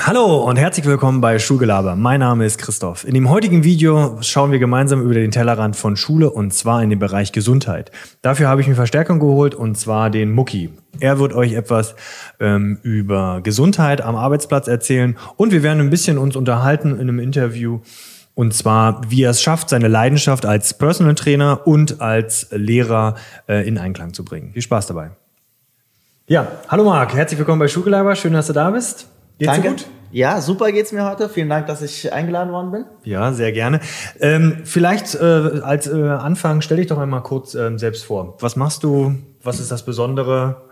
Hallo und herzlich willkommen bei Schulgelaber. Mein Name ist Christoph. In dem heutigen Video schauen wir gemeinsam über den Tellerrand von Schule und zwar in den Bereich Gesundheit. Dafür habe ich mir Verstärkung geholt und zwar den Mucki. Er wird euch etwas ähm, über Gesundheit am Arbeitsplatz erzählen und wir werden ein bisschen uns unterhalten in einem Interview und zwar, wie er es schafft, seine Leidenschaft als Personal Trainer und als Lehrer äh, in Einklang zu bringen. Viel Spaß dabei. Ja, hallo Marc, herzlich willkommen bei Schulgelaber. Schön, dass du da bist. Geht's Danke. dir gut? Ja, super geht's mir heute. Vielen Dank, dass ich eingeladen worden bin. Ja, sehr gerne. Ähm, vielleicht äh, als äh, Anfang stell dich doch einmal kurz ähm, selbst vor. Was machst du? Was ist das Besondere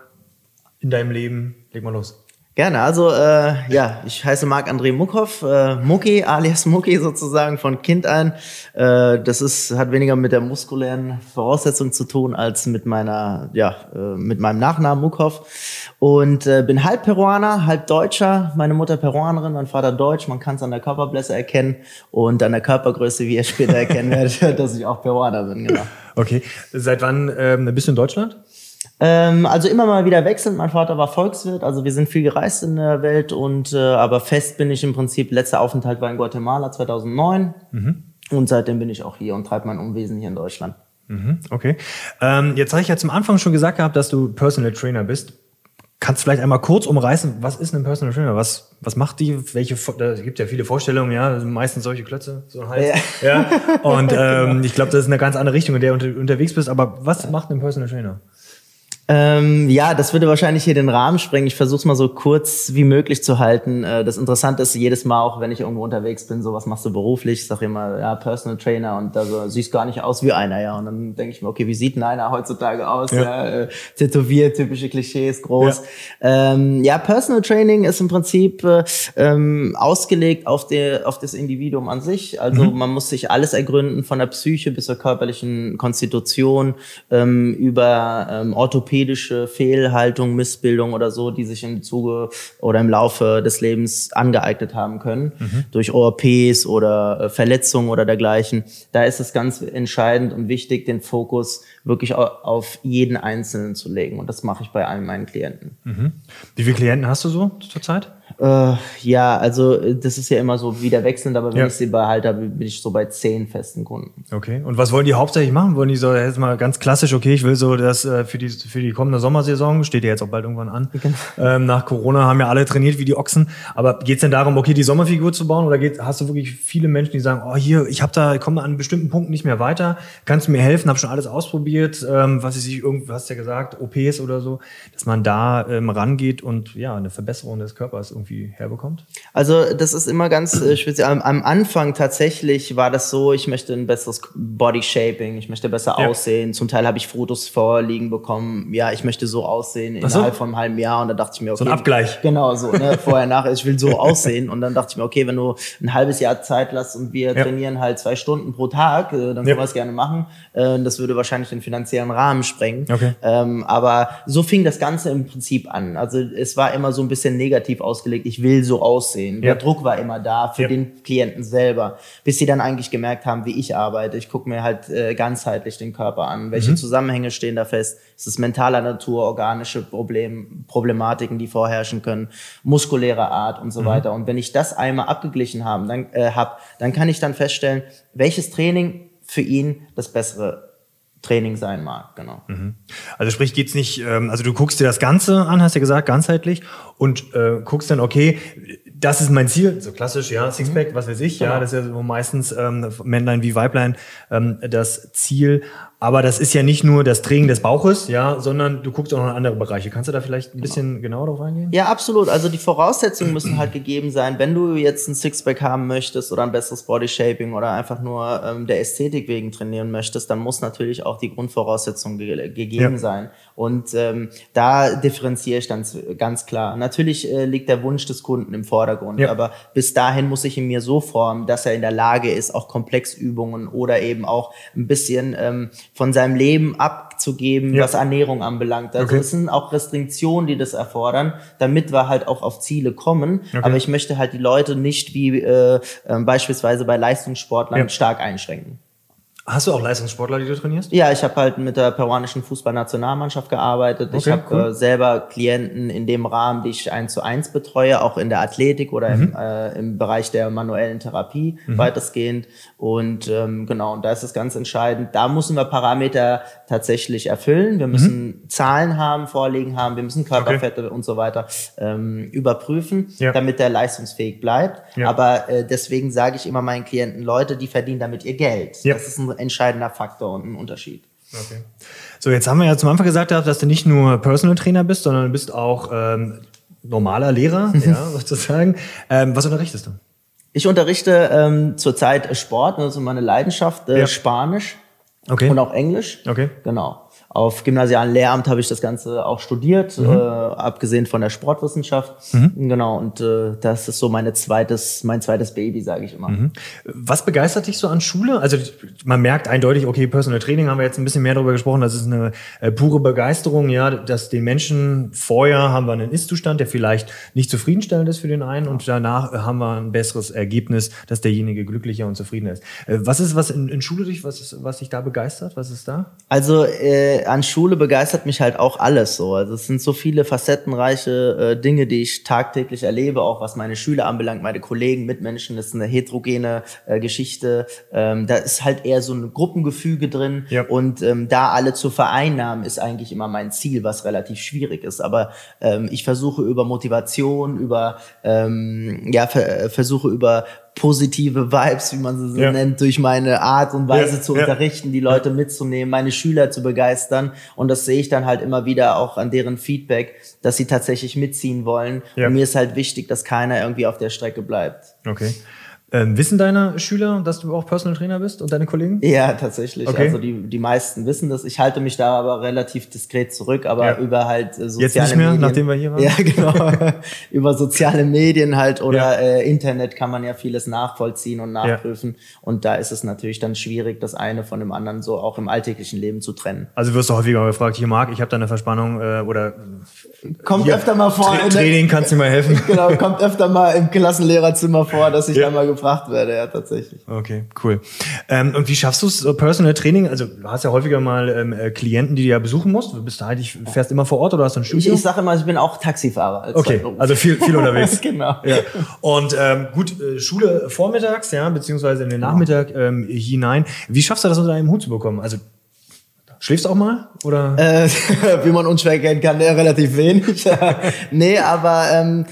in deinem Leben? Leg mal los. Gerne, also äh, ja, ich heiße Marc-André Muckhoff, äh, Mucki alias Mucki sozusagen von Kind an. Äh, das ist, hat weniger mit der muskulären Voraussetzung zu tun als mit meiner, ja, äh, mit meinem Nachnamen Muckhoff. Und äh, bin halb Peruaner, halb Deutscher, meine Mutter Peruanerin, mein Vater Deutsch, man kann es an der Körperblässe erkennen und an der Körpergröße, wie ihr später erkennen werdet, dass ich auch Peruaner bin, genau. Okay, seit wann ähm, bist du in Deutschland? Ähm, also immer mal wieder wechselnd. Mein Vater war Volkswirt, also wir sind viel gereist in der Welt und äh, aber fest bin ich im Prinzip. Letzter Aufenthalt war in Guatemala 2009 mhm. und seitdem bin ich auch hier und treibe mein Unwesen hier in Deutschland. Mhm, okay. Ähm, jetzt habe ich ja zum Anfang schon gesagt gehabt, dass du Personal Trainer bist. Kannst du vielleicht einmal kurz umreißen, was ist ein Personal Trainer? Was, was macht die? Welche, da gibt ja viele Vorstellungen, ja, meistens solche Klötze, so ein Hals. Ja. ja. Und ähm, ich glaube, das ist eine ganz andere Richtung, in der du unterwegs bist. Aber was macht ein Personal Trainer? Ähm, ja, das würde wahrscheinlich hier den Rahmen sprengen. Ich versuche es mal so kurz wie möglich zu halten. Äh, das Interessante ist jedes Mal, auch wenn ich irgendwo unterwegs bin, so was machst du beruflich? Ich sage immer, ja, Personal Trainer und da so, siehst gar nicht aus wie einer, ja. Und dann denke ich mir, okay, wie sieht denn einer heutzutage aus? Ja. ja äh, tätowiert, typische Klischees, groß. Ja. Ähm, ja, Personal Training ist im Prinzip äh, ähm, ausgelegt auf, der, auf das Individuum an sich. Also mhm. man muss sich alles ergründen, von der Psyche bis zur körperlichen Konstitution, ähm, über ähm, Orthopädie orthopädische Fehlhaltung, Missbildung oder so, die sich im Zuge oder im Laufe des Lebens angeeignet haben können, mhm. durch ORPs oder äh, Verletzungen oder dergleichen. Da ist es ganz entscheidend und wichtig, den Fokus wirklich auf jeden Einzelnen zu legen. Und das mache ich bei allen meinen Klienten. Mhm. Wie viele Klienten hast du so zurzeit? Äh, ja, also äh, das ist ja immer so wieder wechselnd, aber wenn ja. ich sie behalte, bin ich so bei zehn festen Kunden. Okay. Und was wollen die hauptsächlich machen? Wollen die so jetzt mal ganz klassisch, okay, ich will so das äh, für die für die kommende Sommersaison, steht ja jetzt auch bald irgendwann an. Genau. Ähm, nach Corona haben ja alle trainiert wie die Ochsen. Aber geht es denn darum, okay, die Sommerfigur zu bauen? Oder geht, hast du wirklich viele Menschen, die sagen, oh hier, ich habe da, komme an einem bestimmten Punkt nicht mehr weiter, kannst du mir helfen, habe schon alles ausprobiert, ähm, was ich irgend, hast ja gesagt, OPs oder so, dass man da ähm, rangeht und ja, eine Verbesserung des Körpers irgendwie herbekommt? Also das ist immer ganz äh, speziell. Am, am, Anfang tatsächlich war das so, ich möchte ein besseres Body Shaping, ich möchte besser ja. aussehen. Zum Teil habe ich Fotos vorliegen bekommen, ja, ich möchte so aussehen so? innerhalb von einem halben Jahr und da dachte ich mir, okay. So ein Abgleich. Genau, so, ne, vorher, nachher, ich will so aussehen und dann dachte ich mir, okay, wenn du ein halbes Jahr Zeit lässt und wir ja. trainieren halt zwei Stunden pro Tag, äh, dann können ja. wir es gerne machen. Äh, das würde wahrscheinlich den finanziellen Rahmen sprengen. Okay. Ähm, aber so fing das Ganze im Prinzip an. Also es war immer so ein bisschen negativ ausgelegt gelegt, ich will so aussehen. Ja. Der Druck war immer da für ja. den Klienten selber, bis sie dann eigentlich gemerkt haben, wie ich arbeite. Ich gucke mir halt äh, ganzheitlich den Körper an. Welche mhm. Zusammenhänge stehen da fest? Ist es mentaler Natur, organische Problem, Problematiken, die vorherrschen können, muskuläre Art und so mhm. weiter. Und wenn ich das einmal abgeglichen haben, dann, äh, hab, dann kann ich dann feststellen, welches Training für ihn das bessere Training sein mag, genau. Mhm. Also sprich, geht's nicht, ähm, also du guckst dir das Ganze an, hast du ja gesagt, ganzheitlich und äh, guckst dann, okay, das ist mein Ziel, so klassisch, ja, Sixpack, mhm. was weiß ich, genau. ja, das ist ja so meistens ähm, Männlein wie Weiblein ähm, das Ziel. Aber das ist ja nicht nur das Training des Bauches, ja, sondern du guckst auch noch in andere Bereiche. Kannst du da vielleicht ein bisschen genau. genauer drauf eingehen? Ja, absolut. Also die Voraussetzungen müssen halt gegeben sein. Wenn du jetzt ein Sixpack haben möchtest oder ein besseres Bodyshaping oder einfach nur ähm, der Ästhetik wegen trainieren möchtest, dann muss natürlich auch die Grundvoraussetzung ge gegeben ja. sein. Und ähm, da differenziere ich dann ganz klar. Natürlich äh, liegt der Wunsch des Kunden im Vordergrund, ja. aber bis dahin muss ich ihn mir so formen, dass er in der Lage ist, auch Komplexübungen oder eben auch ein bisschen ähm, von seinem Leben abzugeben, ja. was Ernährung anbelangt. Also okay. es sind auch Restriktionen, die das erfordern, damit wir halt auch auf Ziele kommen. Okay. Aber ich möchte halt die Leute nicht wie äh, äh, beispielsweise bei Leistungssportlern ja. stark einschränken. Hast du auch Leistungssportler, die du trainierst? Ja, ich habe halt mit der peruanischen Fußballnationalmannschaft gearbeitet. Okay, ich habe cool. äh, selber Klienten in dem Rahmen, die ich eins zu eins betreue, auch in der Athletik oder mhm. im, äh, im Bereich der manuellen Therapie mhm. weitestgehend. Und ähm, genau, und da ist es ganz entscheidend. Da müssen wir Parameter tatsächlich erfüllen. Wir müssen mhm. Zahlen haben, vorliegen haben, wir müssen Körperfette okay. und so weiter ähm, überprüfen, ja. damit der leistungsfähig bleibt. Ja. Aber äh, deswegen sage ich immer meinen Klienten, Leute, die verdienen damit ihr Geld. Ja. Das ist ein entscheidender Faktor und ein Unterschied. Okay. So, jetzt haben wir ja zum Anfang gesagt, dass du nicht nur Personal Trainer bist, sondern du bist auch ähm, normaler Lehrer, ja, sozusagen. Ähm, was unterrichtest du? Ich unterrichte ähm, zurzeit Sport, ist meine Leidenschaft, äh, ja. Spanisch okay. und auch Englisch. Okay. Genau. Auf gymnasialen Lehramt habe ich das Ganze auch studiert, mhm. äh, abgesehen von der Sportwissenschaft. Mhm. Genau, und äh, das ist so meine zweites, mein zweites Baby, sage ich immer. Mhm. Was begeistert dich so an Schule? Also man merkt eindeutig, okay, Personal Training haben wir jetzt ein bisschen mehr darüber gesprochen, das ist eine äh, pure Begeisterung, ja, dass den Menschen vorher haben wir einen Ist-Zustand, der vielleicht nicht zufriedenstellend ist für den einen und danach haben wir ein besseres Ergebnis, dass derjenige glücklicher und zufriedener ist. Äh, was ist was in, in Schule dich, was, ist, was dich da begeistert? Was ist da? Also äh, an Schule begeistert mich halt auch alles so. Also es sind so viele facettenreiche äh, Dinge, die ich tagtäglich erlebe, auch was meine Schüler anbelangt, meine Kollegen, Mitmenschen. Das ist eine heterogene äh, Geschichte. Ähm, da ist halt eher so ein Gruppengefüge drin ja. und ähm, da alle zu vereinnahmen ist eigentlich immer mein Ziel, was relativ schwierig ist. Aber ähm, ich versuche über Motivation, über ähm, ja ver versuche über positive Vibes, wie man sie so ja. nennt, durch meine Art und Weise ja, zu unterrichten, die Leute mitzunehmen, meine Schüler zu begeistern. Und das sehe ich dann halt immer wieder auch an deren Feedback, dass sie tatsächlich mitziehen wollen. Und mir ist halt wichtig, dass keiner irgendwie auf der Strecke bleibt. Okay. Ähm, wissen deine Schüler, dass du auch Personal Trainer bist und deine Kollegen? Ja, tatsächlich. Okay. Also die, die meisten wissen das. Ich halte mich da aber relativ diskret zurück, aber ja. über halt äh, soziale Jetzt nicht mehr, Medien. nachdem wir hier waren? Ja, genau. über soziale Medien halt oder ja. äh, Internet kann man ja vieles nachvollziehen und nachprüfen. Ja. Und da ist es natürlich dann schwierig, das eine von dem anderen so auch im alltäglichen Leben zu trennen. Also wirst du häufiger mal gefragt, hier Marc, ich habe da eine Verspannung äh, oder kommt hier, öfter mal vor. Tra Training, kannst du mir helfen? genau, kommt öfter mal im Klassenlehrerzimmer vor, dass ich da mal gefragt werde, ja, tatsächlich. Okay, cool. Ähm, und wie schaffst du es, so Personal Training? Also, du hast ja häufiger mal ähm, äh, Klienten, die du ja besuchen musst. Du bist halt, ich fährst immer vor Ort oder hast du ein Studio? Ich, ich sage immer, ich bin auch Taxifahrer. okay, also viel, viel unterwegs. genau. Ja. Und ähm, gut, äh, Schule vormittags, ja, beziehungsweise in den Nachmittag ähm, hinein. Wie schaffst du das unter einem Hut zu bekommen? Also Schläfst du auch mal? Oder? Äh, wie man unschwer kennen kann, ja, relativ wenig. nee, aber ähm,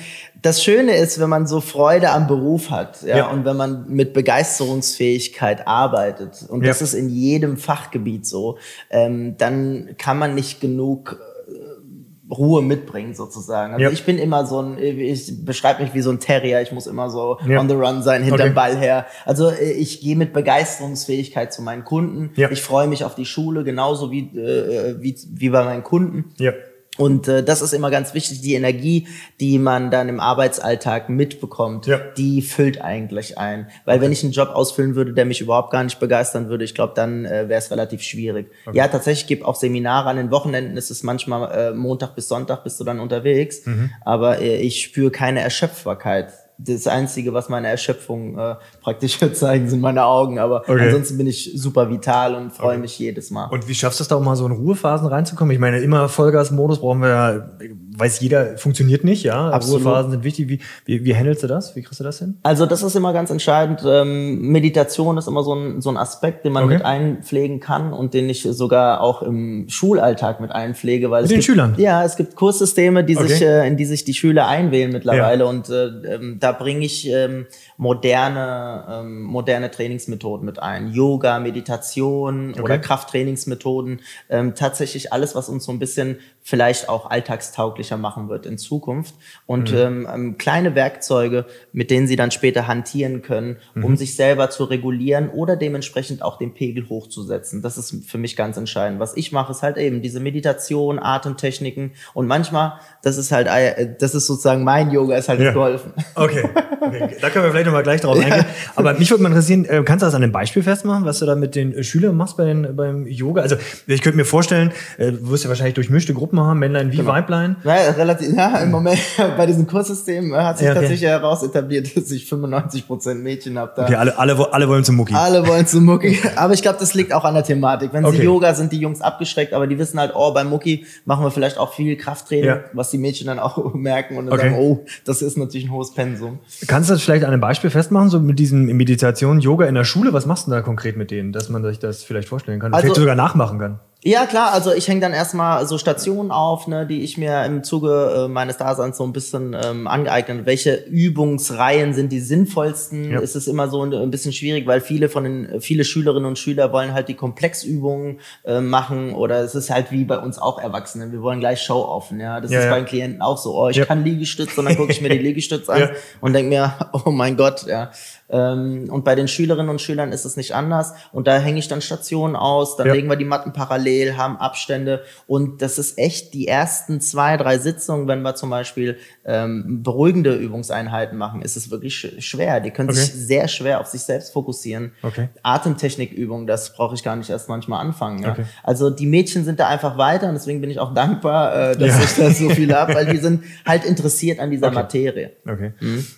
das Schöne ist, wenn man so Freude am Beruf hat, ja, ja. und wenn man mit Begeisterungsfähigkeit arbeitet, und ja. das ist in jedem Fachgebiet so, ähm, dann kann man nicht genug äh, Ruhe mitbringen sozusagen. Also ja. ich bin immer so ein, ich beschreibe mich wie so ein Terrier, ich muss immer so ja. on the run sein, hinterm okay. Ball her. Also äh, ich gehe mit Begeisterungsfähigkeit zu meinen Kunden. Ja. Ich freue mich auf die Schule, genauso wie, äh, wie, wie bei meinen Kunden. Ja. Und äh, das ist immer ganz wichtig, die Energie, die man dann im Arbeitsalltag mitbekommt, ja. die füllt eigentlich ein. Weil okay. wenn ich einen Job ausfüllen würde, der mich überhaupt gar nicht begeistern würde, ich glaube, dann äh, wäre es relativ schwierig. Okay. Ja, tatsächlich gibt auch Seminare an den Wochenenden, ist es manchmal äh, Montag bis Sonntag bist du dann unterwegs, mhm. aber äh, ich spüre keine Erschöpfbarkeit das Einzige, was meine Erschöpfung äh, praktisch zeigen, sind meine Augen. Aber okay. ansonsten bin ich super vital und freue okay. mich jedes Mal. Und wie schaffst du es da auch mal so in Ruhephasen reinzukommen? Ich meine, immer Vollgasmodus brauchen wir ja, weiß jeder, funktioniert nicht, ja. Absolut. Ruhephasen sind wichtig. Wie, wie, wie handelst du das? Wie kriegst du das hin? Also das ist immer ganz entscheidend. Ähm, Meditation ist immer so ein, so ein Aspekt, den man okay. mit einpflegen kann und den ich sogar auch im Schulalltag mit einpflege. Weil mit den gibt, Schülern? Ja, es gibt Kurssysteme, die sich, äh, in die sich die Schüler einwählen mittlerweile. Ja. Und äh, ähm, da bringe ich ähm, moderne, ähm, moderne Trainingsmethoden mit ein. Yoga, Meditation okay. oder Krafttrainingsmethoden. Ähm, tatsächlich alles, was uns so ein bisschen vielleicht auch alltagstauglicher machen wird in Zukunft. Und mhm. ähm, ähm, kleine Werkzeuge, mit denen sie dann später hantieren können, um mhm. sich selber zu regulieren oder dementsprechend auch den Pegel hochzusetzen. Das ist für mich ganz entscheidend. Was ich mache, ist halt eben diese Meditation, Atemtechniken und manchmal, das ist halt, äh, das ist sozusagen mein Yoga, ist halt ja. geholfen. Okay. okay. Da können wir vielleicht nochmal gleich drauf eingehen. Aber mich würde mal interessieren, äh, kannst du das an einem Beispiel festmachen, was du da mit den Schülern machst bei den, beim Yoga? Also ich könnte mir vorstellen, äh, du wirst ja wahrscheinlich durchmischte Gruppen machen, Männlein wie Genau. Weiblein. Naja, relativ, ja, im Moment bei diesem Kurssystem äh, hat sich Ja, okay. tatsächlich heraus etabliert, dass ich 95% Mädchen habe. Da Okay, alle, alle, alle wollen zum Mucki. Alle wollen zu Mucki. Aber ich glaube, das liegt auch an der Thematik. Wenn Okay. sie Yoga sind, die Jungs abgeschreckt, aber die wissen halt, oh, beim Mucki machen wir vielleicht auch viel Krafttraining, Ja. was die Mädchen dann auch merken und dann Okay. sagen, oh, das ist natürlich ein hohes Pensum. Kannst du das vielleicht an einem Beispiel festmachen, so mit diesem Meditation, Yoga in der Schule? Was machst du da konkret mit denen, dass man sich das vielleicht vorstellen kann? Also- vielleicht sogar nachmachen kann. Ja, klar, also ich hänge dann erstmal so Stationen auf, ne, die ich mir im Zuge äh, meines Daseins so ein bisschen ähm, angeeignet. Welche Übungsreihen sind die sinnvollsten? Ja. Ist es immer so ein, ein bisschen schwierig, weil viele von den, viele Schülerinnen und Schüler wollen halt die Komplexübungen äh, machen oder es ist halt wie bei uns auch Erwachsenen. Wir wollen gleich Show offen, ja. Das Ja, ist ja. bei den Klienten auch so. Oh, ich kann Liegestütz und dann gucke ich mir die Liegestütz an und denke mir, oh mein Gott, ja. Ähm, und bei den Schülerinnen und Schülern ist es nicht anders. Und da hänge ich dann Stationen aus, dann Ja. legen wir die Matten parallel, haben Abstände. Und das ist echt die ersten zwei, drei Sitzungen, wenn wir zum Beispiel ähm, beruhigende Übungseinheiten machen, ist es wirklich sch schwer. Die können Okay. sich sehr schwer auf sich selbst fokussieren. Okay. Atemtechnikübungen, das brauche ich gar nicht erst manchmal anfangen. Ja. Okay. Also die Mädchen sind da einfach weiter und deswegen bin ich auch dankbar, äh, dass Ja. ich da so viele habe, weil die sind halt interessiert an dieser. Materie. Okay.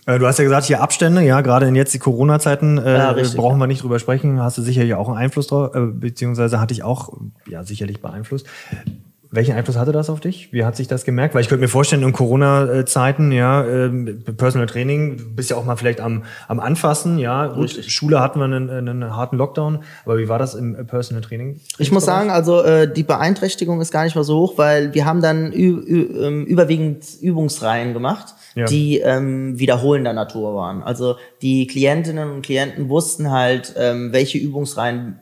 Äh, du hast ja gesagt, hier Abstände, ja, gerade in jetzt die Corona-Zeiten äh, Ja, richtig, brauchen wir nicht drüber sprechen. Hast du sicherlich auch einen Einfluss drauf, äh, beziehungsweise hatte ich auch, ja, sicherlich beeinflusst. Welchen Einfluss hatte das auf dich? Wie hat sich das gemerkt? Weil ich könnte mir vorstellen, in Corona-Zeiten, ja, ähm, Personal Training, du bist ja auch mal vielleicht am, am Anfassen, ja. Gut, Richtig. Schule hatten wir einen, einen harten Lockdown, aber wie war das im äh, Personal Training? Ich muss sagen, also äh, die Beeinträchtigung ist gar nicht mal so hoch, weil wir haben dann ähm, überwiegend Übungsreihen gemacht, Ja. die ähm, wiederholender Natur waren. Also die Klientinnen und Klienten wussten halt, ähm, welche Übungsreihen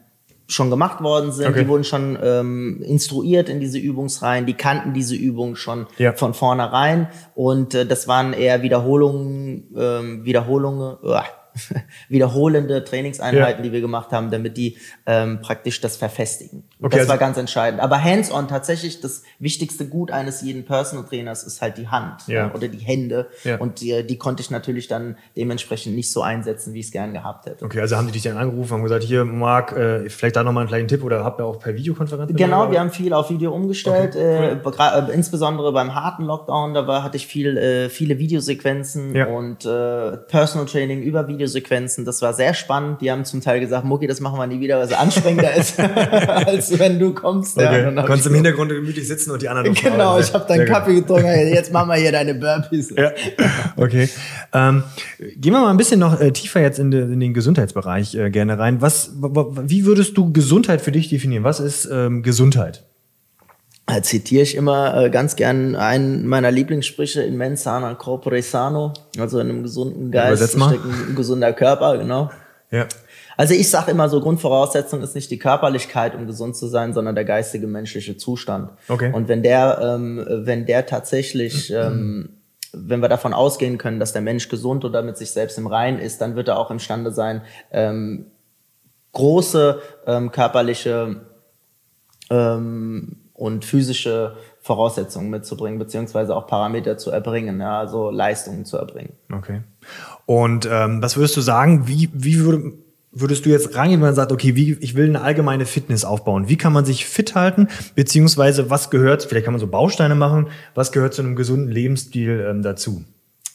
schon gemacht worden sind. Okay. Die wurden schon ähm, instruiert in diese Übungsreihen. Die kannten diese Übungen schon Ja. von vornherein. Und äh, das waren eher Wiederholungen, ähm, Wiederholungen, uah, wiederholende Trainingseinheiten, die wir gemacht haben, damit die ähm, praktisch das verfestigen. Und Okay, das also- war ganz entscheidend. Aber hands-on tatsächlich das wichtigste Gut eines jeden Personal Trainers ist halt die Hand Ja. ne, oder die Hände. Ja. Und die, die konnte ich natürlich dann dementsprechend nicht so einsetzen, wie ich es gern gehabt hätte. Okay, also haben die dich dann angerufen, haben gesagt, hier, Marc, äh, vielleicht da nochmal einen kleinen Tipp oder habt ihr auch per Videokonferenz? Genau, wir haben viel auf Video umgestellt, äh, gra- äh, insbesondere beim harten Lockdown, da war, hatte ich viel, äh, viele Videosequenzen Ja. und äh, Personal Training über Videosequenzen. Das war sehr spannend. Die haben zum Teil gesagt, Mucki, das machen wir nie wieder, weil es anstrengender ist, als wenn du kommst. Ja, Okay. hab Konntest im Hintergrund gemütlich sitzen und die anderen noch Genau, ich habe deinen Sehr gut. Kaffee getrunken, jetzt machen wir hier deine Burpees. Ja, okay. Ähm, gehen wir mal ein bisschen noch äh, tiefer jetzt in, de, in den Gesundheitsbereich äh, gerne rein. Was, wie würdest du Gesundheit für dich definieren? Was ist ähm, Gesundheit? Da zitiere ich immer äh, ganz gern einen meiner Lieblingssprüche in mens sana corpore sano, also in einem gesunden Geist steckt ein, gesunder Körper, genau. Ja. Also ich sage immer so, Grundvoraussetzung ist nicht die Körperlichkeit, um gesund zu sein, sondern der geistige menschliche Zustand. Okay. Und wenn der, ähm, wenn der tatsächlich, ähm, wenn wir davon ausgehen können, dass der Mensch gesund oder mit sich selbst im Rein ist, dann wird er auch imstande sein, ähm, große ähm, körperliche ähm, und physische Voraussetzungen mitzubringen, beziehungsweise auch Parameter zu erbringen, ja, also Leistungen zu erbringen. Okay. Und ähm, was würdest du sagen, wie, wie würde, würdest du jetzt rangehen, wenn man sagt, okay, wie, ich will eine allgemeine Fitness aufbauen? Wie kann man sich fit halten? Beziehungsweise was gehört, vielleicht kann man so Bausteine machen, was gehört zu einem gesunden Lebensstil ähm, dazu?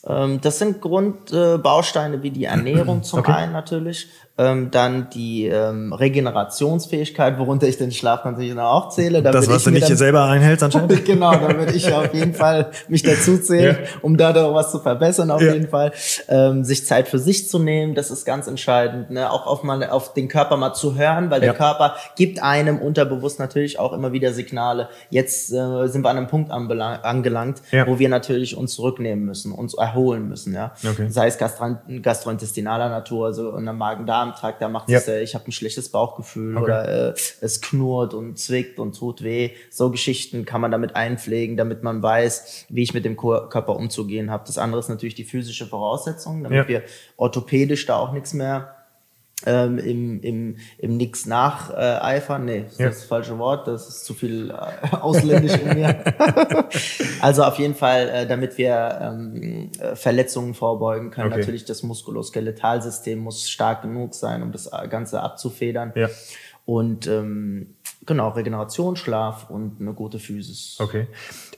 Ähm, das sind Grundbausteine äh, wie die Ernährung zum Okay. einen natürlich, ähm, dann die ähm, Regenerationsfähigkeit, worunter ich den Schlaf natürlich auch zähle. Da Das, was ich du nicht dann- selber einhältst anscheinend? genau, da würde ich auf jeden Fall mich dazu zählen, Ja. um da doch was zu verbessern auf Ja. jeden Fall. Ähm, sich Zeit für sich zu nehmen, das ist ganz entscheidend. Ne? Auch auf, mal, auf den Körper mal zu hören, weil der Ja. Körper gibt einem unterbewusst natürlich auch immer wieder Signale. Jetzt äh, sind wir an einem Punkt angelangt, wo wir natürlich uns zurücknehmen müssen, uns erholen müssen. Ja? Okay. Sei es gastro gastrointestinaler Natur, also in der Magen-Darm-Trakt, da macht Ja. es, äh, ich habe ein schlechtes Bauchgefühl Okay. oder äh, es knurrt und zwickt und tut weh. So Geschichten kann man damit einpflegen, damit man weiß, wie ich mit dem Körper umzugehen habe. Das andere ist natürlich die physische Voraussetzung, damit Ja. wir orthopädisch da auch nichts mehr ähm, im, im, im Nix nacheifern. Nee, das Ja. ist das falsche Wort, das ist zu viel äh, ausländisch in mir. also auf jeden Fall, äh, damit wir ähm, äh, Verletzungen vorbeugen können. Okay. Natürlich das Muskuloskeletalsystem muss stark genug sein, um das Ganze abzufedern. Ja. Und ähm, Genau, Regeneration, Schlaf und eine gute Physis. Okay.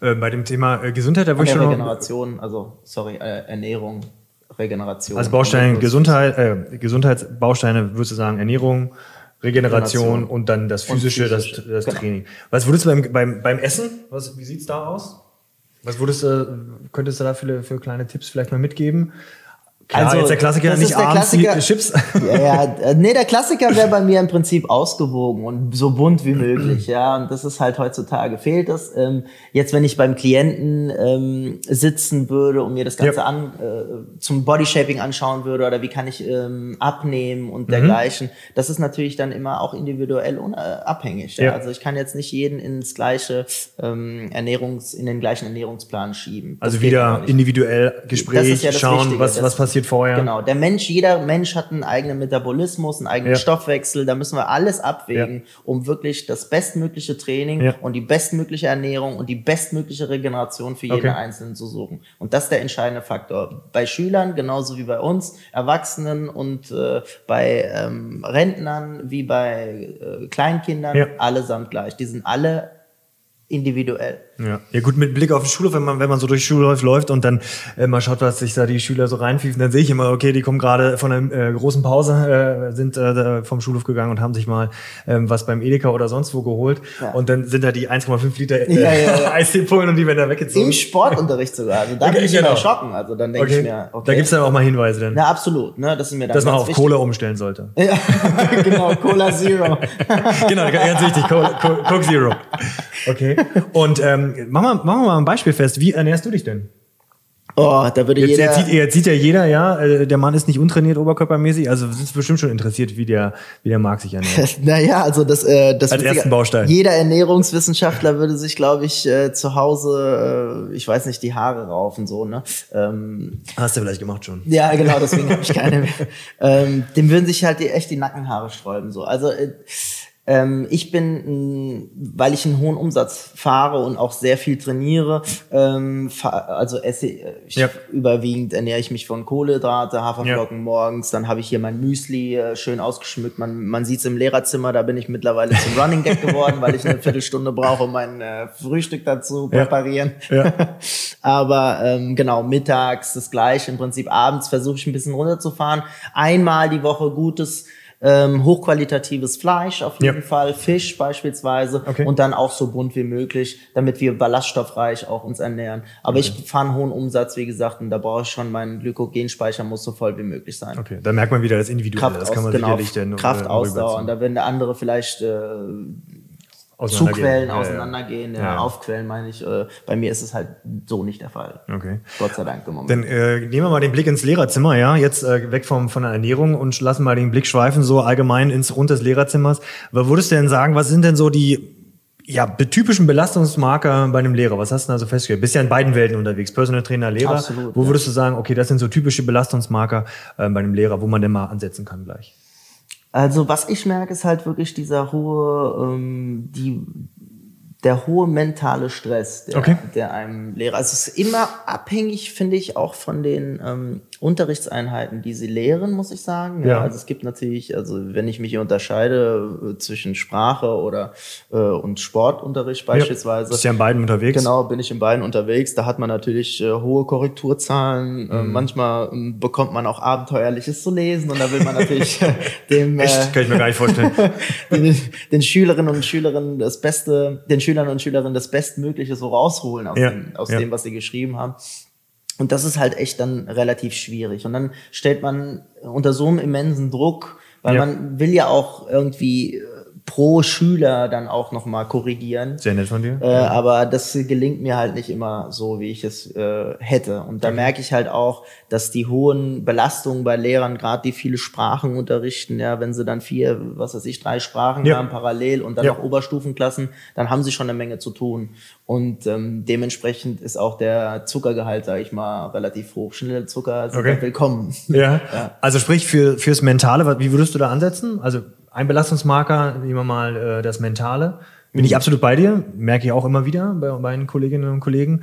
Äh, bei dem Thema äh, Gesundheit, da würde ich schon noch, Regeneration, also sorry, äh, Ernährung, Regeneration. also Bausteine, Und Gesundheit, äh, Gesundheitsbausteine, würdest du sagen, Ernährung, Regeneration Regeneration. und dann das Und physische, das, physische, das genau. Training. Was würdest du beim, beim, beim Essen, was, wie sieht's da aus? Was würdest du, könntest du da für, für kleine Tipps vielleicht mal mitgeben? Klar, Also, jetzt der Klassiker, das nicht ist der Klassiker. Chips. Ja, ja, nee, der Klassiker wäre bei mir im Prinzip ausgewogen und so bunt wie möglich, ja. Und das ist halt heutzutage fehlt das. Ähm, jetzt, wenn ich beim Klienten ähm, sitzen würde und mir das Ganze Ja. an äh, zum Bodyshaping anschauen würde oder wie kann ich ähm, abnehmen und Mhm. dergleichen, das ist natürlich dann immer auch individuell un- äh, abhängig. Ja? Ja. Also ich kann jetzt nicht jeden ins gleiche ähm, Ernährungs, in den gleichen Ernährungsplan schieben. Das Also wieder individuell Gespräch, schauen, Wichtige, was, was passiert vorher. Genau, der Mensch, jeder Mensch hat einen eigenen Metabolismus, einen eigenen Ja. Stoffwechsel, da müssen wir alles abwägen, um wirklich das bestmögliche Training Ja. und die bestmögliche Ernährung und die bestmögliche Regeneration für jeden Okay. Einzelnen zu suchen. Und das ist der entscheidende Faktor. Bei Schülern genauso wie bei uns, Erwachsenen und äh, bei ähm, Rentnern wie bei äh, Kleinkindern, Ja. allesamt gleich. Die sind alle individuell. Ja. ja gut, mit Blick auf die Schule, wenn man, wenn man so durch die Schule läuft und dann äh, mal schaut, was sich da die Schüler so reinfiefen, dann sehe ich immer, okay, die kommen gerade von einer äh, großen Pause, äh, sind äh, vom Schulhof gegangen und haben sich mal ähm, was beim Edeka oder sonst wo geholt. Ja. Und dann sind da die 1,5 Liter äh, Ja, ja, ja. Eistee-Pullen und die werden da weggezogen. Im Sportunterricht sogar. Also da Okay, bin ich genau. immer schocken. Also dann denke okay. ich mir, okay. Da gibt's dann auch mal Hinweise, denn, Na, absolut. Ne? Das ist mir dann dass man auf wichtig. Cola umstellen sollte. Ja, genau, Cola Zero. genau, ganz wichtig, Coke Zero. Okay. Und ähm, machen, wir, machen wir mal ein Beispiel fest. Wie ernährst du dich denn? Oh, da würde Jetzt, jeder. jetzt, sieht, jetzt sieht ja jeder, ja, äh, der Mann ist nicht untrainiert oberkörpermäßig, also sind bestimmt schon interessiert, wie der, wie der Marc sich ernährt. Naja, also das, äh, das Als ersten Baustein. Jeder Ernährungswissenschaftler würde sich, glaube ich, äh, zu Hause, äh, ich weiß nicht, die Haare raufen, so, ne? Ähm, Hast du vielleicht gemacht schon. ja, genau, deswegen habe ich keine mehr. Ähm, dem würden sich halt die, echt die Nackenhaare sträuben, so. Also, äh, ähm, ich bin, weil ich einen hohen Umsatz fahre und auch sehr viel trainiere, ähm, also esse äh, ich Ja. überwiegend ernähre ich mich von Kohlenhydrate, Haferflocken morgens, dann habe ich hier mein Müsli äh, schön ausgeschmückt. Man, man sieht es im Lehrerzimmer, da bin ich mittlerweile zum Running Gag geworden, weil ich eine Viertelstunde brauche, um mein äh, Frühstück dazu Ja. präparieren. Ja. Aber ähm, genau, mittags das gleiche. Im Prinzip abends versuche ich ein bisschen runterzufahren. Einmal die Woche gutes, ähm, hochqualitatives Fleisch auf jeden Ja. Fall, Fisch beispielsweise Okay. und dann auch so bunt wie möglich, damit wir ballaststoffreich auch uns ernähren. Aber ich fahre einen hohen Umsatz, wie gesagt, und da brauche ich schon, mein Glykogenspeicher muss so voll wie möglich sein. Okay, da merkt man wieder das Individuelle. Kraft, das kann man genau, sicherlich dann Kraft äh, Ausdauer. Und da werden der andere vielleicht äh. Zuquellen Ja, auseinandergehen, ja, Ja, aufquellen meine ich. Äh, bei mir ist es halt so nicht der Fall. Okay. Gott sei Dank im Moment. Dann äh, nehmen wir mal den Blick ins Lehrerzimmer, ja, jetzt äh, weg vom, von der Ernährung und lassen mal den Blick schweifen, so allgemein ins Rund des Lehrerzimmers. Aber würdest du denn sagen, was sind denn so die ja, typischen Belastungsmarker bei einem Lehrer? Was hast du denn also festgestellt? Bist ja in beiden Welten unterwegs, Personal Trainer, Lehrer. Absolut, wo würdest du sagen, okay, das sind so typische Belastungsmarker äh, bei einem Lehrer, wo man denn mal ansetzen kann gleich? Also was ich merke, ist halt wirklich dieser hohe, ähm, die, der hohe mentale Stress, der, Okay. der einem Lehrer. Also es ist immer abhängig, finde ich, auch von den ähm, Unterrichtseinheiten, die sie lehren, muss ich sagen. Ja. Also es gibt natürlich, also wenn ich mich hier unterscheide äh, zwischen Sprache oder äh, und Sportunterricht beispielsweise. Bist ja in beiden unterwegs. Genau, bin ich in beiden unterwegs. Da hat man natürlich äh, hohe Korrekturzahlen. Äh, Mhm. manchmal ähm, bekommt man auch Abenteuerliches zu lesen und da will man natürlich äh, dem äh, Echt? Kann ich mir gar nicht vorstellen. den, den Schülerinnen und Schülerinnen das Beste, den Schülern und Schülerinnen das Bestmögliche so rausholen aus, Ja, dem, aus ja. dem, was sie geschrieben haben. Und das ist halt echt dann relativ schwierig. Und dann stellt man unter so einem immensen Druck, weil Ja. man will ja auch irgendwie pro Schüler dann auch nochmal korrigieren. Sehr nett von dir. Äh, aber das gelingt mir halt nicht immer so, wie ich es äh, hätte. Und da merke ich halt auch, dass die hohen Belastungen bei Lehrern, gerade die viele Sprachen unterrichten, ja, wenn sie dann vier, was weiß ich, drei Sprachen Ja. haben parallel und dann Ja. noch Oberstufenklassen, dann haben sie schon eine Menge zu tun. Und ähm, dementsprechend ist auch der Zuckergehalt, sage ich mal, relativ hoch. Schnelle Zucker sind Okay. willkommen. Ja. Also sprich für fürs Mentale, wie würdest du da ansetzen? Also ein Belastungsmarker, nehmen wir mal äh, das Mentale. Bin Mhm. ich absolut bei dir, merke ich auch immer wieder bei meinen Kolleginnen und Kollegen.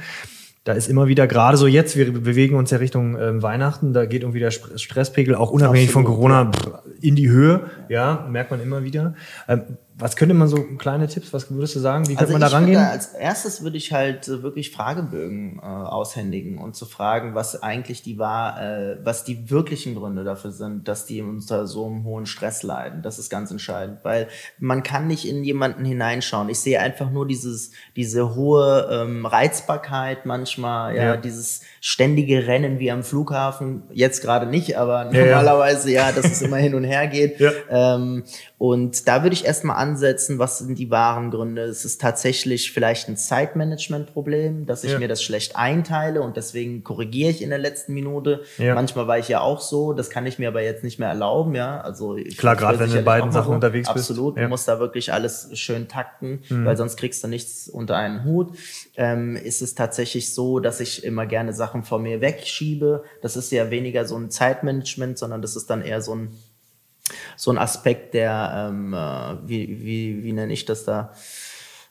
Da ist immer wieder, gerade so jetzt, wir bewegen uns ja Richtung ähm, Weihnachten, da geht irgendwie der Sp- Stresspegel auch unabhängig von Absolut, Corona pff, in die Höhe, ja, merkt man immer wieder. Ähm, was könnte man so kleine Tipps, was würdest du sagen? Wie könnte Also man da rangehen? würde, als erstes würde ich halt äh, wirklich Fragebögen äh, aushändigen und zu fragen, was eigentlich die war, äh, was die wirklichen Gründe dafür sind, dass die unter so einem hohen Stress leiden. Das ist ganz entscheidend, weil man kann nicht in jemanden hineinschauen. Ich sehe einfach nur dieses, diese hohe ähm, Reizbarkeit manchmal, ja, Ja. dieses ständige Rennen wie am Flughafen. Jetzt gerade nicht, aber Ja, ja. normalerweise ja, dass es immer hin und her geht. Ja. Ähm, und da würde ich erstmal ansetzen, was sind die wahren Gründe? Es ist tatsächlich vielleicht ein Zeitmanagement-Problem, dass ich Ja. mir das schlecht einteile und deswegen korrigiere ich in der letzten Minute. Ja. Manchmal war ich ja auch so, das kann ich mir aber jetzt nicht mehr erlauben, ja. Also ich Klar, gerade wenn du in beiden Sachen unterwegs bist. Absolut, Ja. Mhm. du musst da wirklich alles schön takten, weil sonst kriegst du nichts unter einen Hut. Ähm, ist es tatsächlich so, dass ich immer gerne Sachen vor mir wegschiebe. Das ist ja weniger so ein Zeitmanagement, sondern das ist dann eher so ein so ein Aspekt, der, ähm, äh, wie, wie, wie nenne ich das da?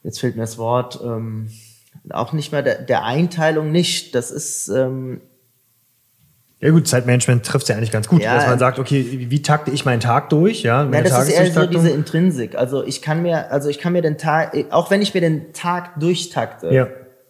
Jetzt fehlt mir das Wort, ähm, auch nicht mehr der, der Einteilung nicht. Das ist, ähm, Ja gut, Zeitmanagement trifft ja eigentlich ganz gut, Ja, dass man sagt, okay, wie, wie takte ich meinen Tag durch? Ja, ja, meine das ist eher so diese Intrinsik. Also ich kann mir, also ich kann mir den Tag, auch wenn ich mir den Tag durchtakte, Ja.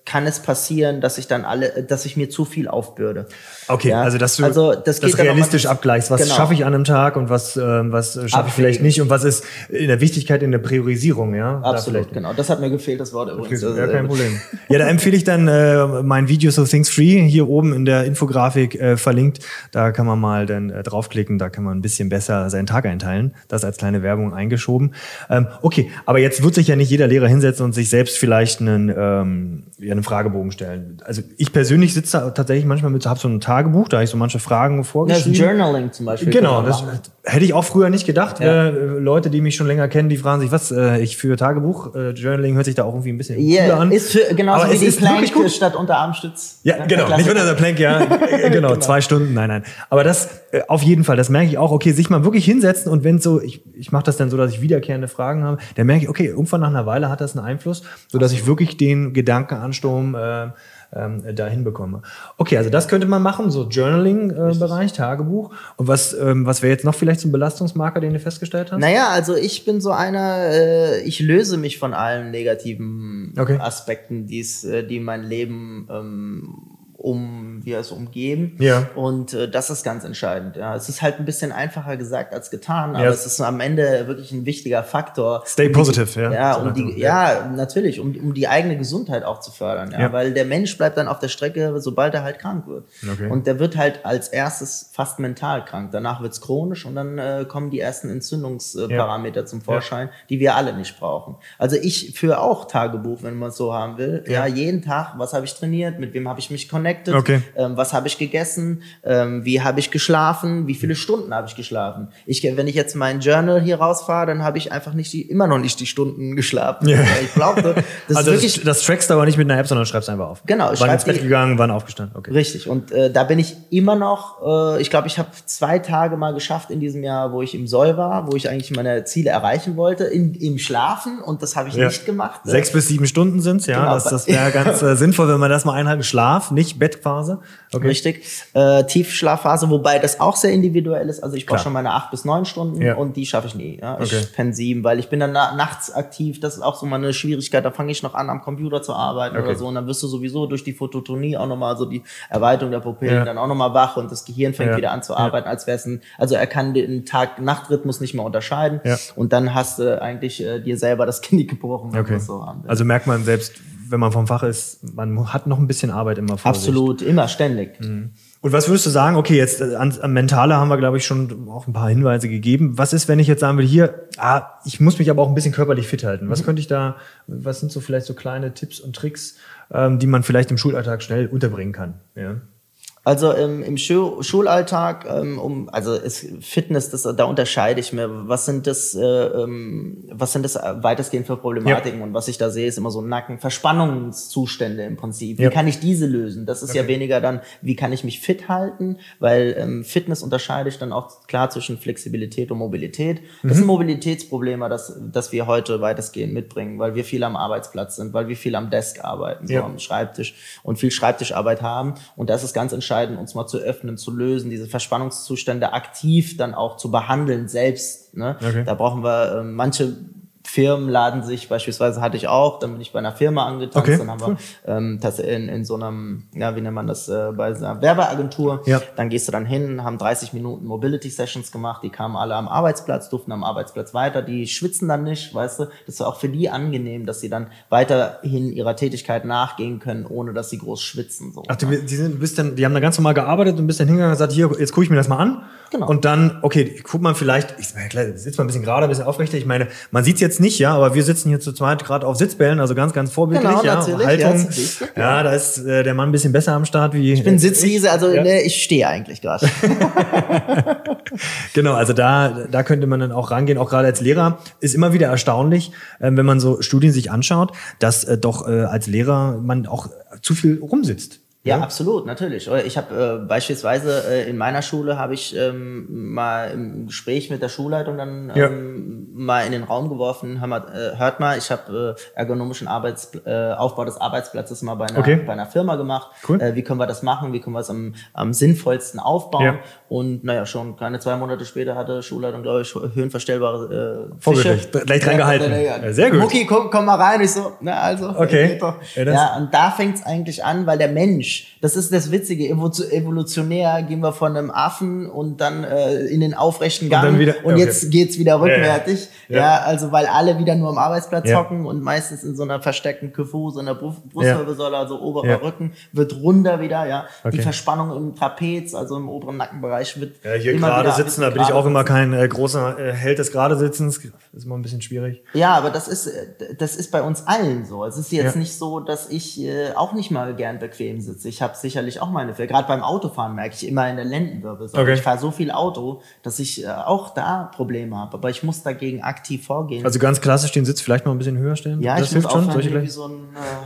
Kann es passieren, dass ich dann alle, dass ich mir zu viel aufbürde. Okay, Ja, also dass du also das das, realistisch nochmal- abgleichst, was Genau. schaffe ich an einem Tag und was, ähm, was äh, schaffe ich Abwägen. vielleicht nicht und was ist in der Wichtigkeit in der Priorisierung, ja? Da Absolut, vielleicht- genau. Das hat mir gefehlt, das Wort übrigens. Ja, Also, kein äh, Problem. Ja, da empfehle ich dann äh, mein Video So Things Free hier oben in der Infografik äh, verlinkt. Da kann man mal dann äh, draufklicken, da kann man ein bisschen besser seinen Tag einteilen. Das als kleine Werbung eingeschoben. Ähm, okay, aber jetzt wird sich ja nicht jeder Lehrer hinsetzen und sich selbst vielleicht einen, ähm, ja, einen Fragebogen stellen. Also ich persönlich sitze da tatsächlich manchmal mit, habe so ein Tagebuch, da habe ich so manche Fragen Das vorgeschrieben. Journaling zum Beispiel. Genau, das machen. hätte ich auch früher nicht gedacht. Ja. Äh, Leute, die mich schon länger kennen, die fragen sich, was äh, ich für Tagebuch. Äh, Journaling hört sich da auch irgendwie ein bisschen Ja, cooler an. ist für, genauso Aber wie es die Plank gut. statt Unterarmstütz. Ja, genau. Nicht unter der Plank, ja. Äh, genau, zwei Stunden, nein, nein. Aber das äh, auf jeden Fall, das merke ich auch. Okay, sich mal wirklich hinsetzen und wenn so, ich, ich mache das dann so, dass ich wiederkehrende Fragen habe, dann merke ich, okay, irgendwann nach einer Weile hat das einen Einfluss, sodass ich wirklich den Gedankenansturm äh, ähm, da hinbekomme. Okay, also das könnte man machen, so Journaling-Bereich, Tagebuch. Und was, ähm, was wäre jetzt noch vielleicht so ein Belastungsmarker, den du festgestellt hast? Naja, also ich bin so einer, äh, ich löse mich von allen negativen Okay. Aspekten, die's, äh, die mein Leben ähm, um, wie es umgeben. Ja. Und äh, das ist ganz entscheidend. Ja. Es ist halt ein bisschen einfacher gesagt als getan, aber Ja. es ist am Ende wirklich ein wichtiger Faktor. Stay um die- positive, ja. Ja, So um die, ja, natürlich, um, um die eigene Gesundheit auch zu fördern. Ja. Ja. Weil der Mensch bleibt dann auf der Strecke, sobald er halt krank wird. Okay. Und der wird halt als erstes fast mental krank. Danach wird's chronisch und dann äh, kommen die ersten Entzündungsparameter zum Vorschein, die wir alle nicht brauchen. Also ich führe auch Tagebuch, wenn man es so haben will. Ja, jeden Tag, was habe ich trainiert, mit wem habe ich mich connected, Okay. ähm, was habe ich gegessen, ähm, wie habe ich geschlafen, wie viele Stunden habe ich geschlafen. Ich, wenn ich jetzt mein Journal hier rausfahre, dann habe ich einfach nicht die, immer noch nicht die Stunden geschlafen. Ja. Ich glaube, das also ist wirklich das, das trackst du aber nicht mit einer App, sondern schreibst einfach auf. Genau, ich Wann ins Bett gegangen, wann aufgestanden. Okay. Richtig. Und äh, da bin ich immer noch, äh, ich glaube, ich habe zwei Tage mal geschafft in diesem Jahr, wo ich im Soll war, wo ich eigentlich meine Ziele erreichen wollte, in, im Schlafen und das habe ich Ja. nicht gemacht. ne? Sechs bis sieben Stunden sind's, ja. Genau. Das, das wäre ganz äh, sinnvoll, wenn man das mal einhalten. Schlaf, nicht Bettphase. Okay. Richtig. Äh, Tiefschlafphase, wobei das auch sehr individuell ist. Also ich brauche schon meine acht bis neun Stunden Ja. und die schaffe ich nie. Ja? Ich Okay. penne sieben, weil ich bin dann na nachts aktiv. Das ist auch so mal eine Schwierigkeit. Da fange ich noch an, am Computer zu arbeiten Okay. oder so. Und dann wirst du sowieso durch die Phototonie auch nochmal so die Erweiterung der Pupillen Ja. dann auch nochmal wach und das Gehirn fängt wieder an zu arbeiten, als wäre es ein, also er kann den Tag-Nacht-Rhythmus nicht mehr unterscheiden. Und dann hast du eigentlich äh, dir selber das Knie gebrochen, wenn du Okay. das so haben willst. Also merkt man selbst, wenn man vom Fach ist, man hat noch ein bisschen Arbeit immer vor sich. Absolut, immer ständig. Und was würdest du sagen? Okay, jetzt äh, an, an Mentale haben wir, glaube ich, schon auch ein paar Hinweise gegeben. Was ist, wenn ich jetzt sagen will, hier, ah, ich muss mich aber auch ein bisschen körperlich fit halten. Mhm. Was könnte ich da, was sind so vielleicht so kleine Tipps und Tricks, ähm, die man vielleicht im Schulalltag schnell unterbringen kann? Ja. Also ähm, im Schu Schulalltag, ähm, um, also ist Fitness, das, da unterscheide ich mir. Was sind das, äh, ähm, was sind das weitestgehend für Problematiken? Und was ich da sehe, ist immer so Nacken, Verspannungszustände im Prinzip. Wie Ja. kann ich diese lösen? Das ist ja weniger dann, wie kann ich mich fit halten? Weil ähm, Fitness unterscheide ich dann auch klar zwischen Flexibilität und Mobilität. Das sind Mobilitätsprobleme, das, das wir heute weitestgehend mitbringen, weil wir viel am Arbeitsplatz sind, weil wir viel am Desk arbeiten, so Ja. am Schreibtisch und viel Schreibtischarbeit haben. Und das ist ganz entscheidend, uns mal zu öffnen, zu lösen, diese Verspannungszustände aktiv dann auch zu behandeln selbst. Ne? Okay. Da brauchen wir ähm, manche Firmen laden sich, beispielsweise hatte ich auch, dann bin ich bei einer Firma angetanzt, Okay, dann haben cool. wir ähm, das in, in so einem, ja, wie nennt man das, äh, bei so einer Werbeagentur. Ja. Dann gehst du dann hin, haben 30 Minuten Mobility Sessions gemacht, die kamen alle am Arbeitsplatz, durften am Arbeitsplatz weiter, die schwitzen dann nicht, weißt du, das ist auch für die angenehm, dass sie dann weiterhin ihrer Tätigkeit nachgehen können, ohne dass sie groß schwitzen. So. Ach, du, die, sind, bist dann, die haben da ganz normal gearbeitet und bist dann hingegangen und gesagt, hier, jetzt gucke ich mir das mal an. Genau. Und dann, okay, guck mal vielleicht, ich klar, sitzt mal ein bisschen gerade, ein bisschen aufrechter. Ich meine, man sieht's jetzt nicht, ja, aber wir sitzen hier zu zweit gerade auf Sitzbällen, also ganz, ganz vorbildlich. Genau, ja, natürlich, Haltung. ja, du, ja, da ist äh, der Mann ein bisschen besser am Start wie. ich bin Sitzriese, also Ja. ne, ich stehe eigentlich gerade. Genau, also da, da könnte man dann auch rangehen. Auch gerade als Lehrer ist immer wieder erstaunlich, ähm, wenn man so Studien sich anschaut, dass äh, doch äh, als Lehrer man auch zu viel rumsitzt. Ja, absolut, natürlich. Ich habe äh, beispielsweise äh, in meiner Schule habe ich ähm, mal im Gespräch mit der Schulleitung dann Ja. ähm, mal in den Raum geworfen, hör mal, äh, hört mal, ich habe äh, ergonomischen Arbeits äh, Aufbau des Arbeitsplatzes mal bei einer, Okay. bei einer Firma gemacht. Cool. Äh, wie können wir das machen? Wie können wir es am, am sinnvollsten aufbauen? Ja. Und naja, schon keine zwei Monate später hatte Schulleitung, glaube ich, höhenverstellbare äh. Fische. Gleich dran gehalten. Ja, ja, Ja, sehr gut. Mucki, komm, komm mal rein. Ich so, na also. Okay. Ja, Ja, und da fängt's eigentlich an, weil der Mensch, das ist das Witzige, evo- evolutionär gehen wir von einem Affen und dann äh, in den aufrechten Gang und, dann wieder- okay. jetzt geht's wieder rückwärtig. Ja. Ja, Ja. also weil alle wieder nur am Arbeitsplatz Ja. hocken und meistens in so einer versteckten Kyphose, Brust- Ja. Brustwirbelsäule, also oberer. Rücken, wird runder wieder, ja. Okay. Die Verspannung im Trapez, also im oberen Nackenbereich wird Ja, hier immer gerade sitzen, da bin ich auch immer kein äh, großer äh, Held des gerade Sitzens. Ist immer ein bisschen schwierig. Ja, aber das ist, äh, das ist bei uns allen so. Es ist jetzt nicht so, dass ich äh, auch nicht mal gern bequem sitze. Ich habe sicherlich auch meine Fälle. Gerade beim Autofahren merke ich immer in der Lendenwirbelsäule. Okay. Ich fahre so viel Auto, dass ich äh, auch da Probleme habe. Aber ich muss dagegen aktiv vorgehen. Also ganz klassisch den Sitz vielleicht mal ein bisschen höher stellen. ja, das ich muss hilft schon. wie gleich. so, ein,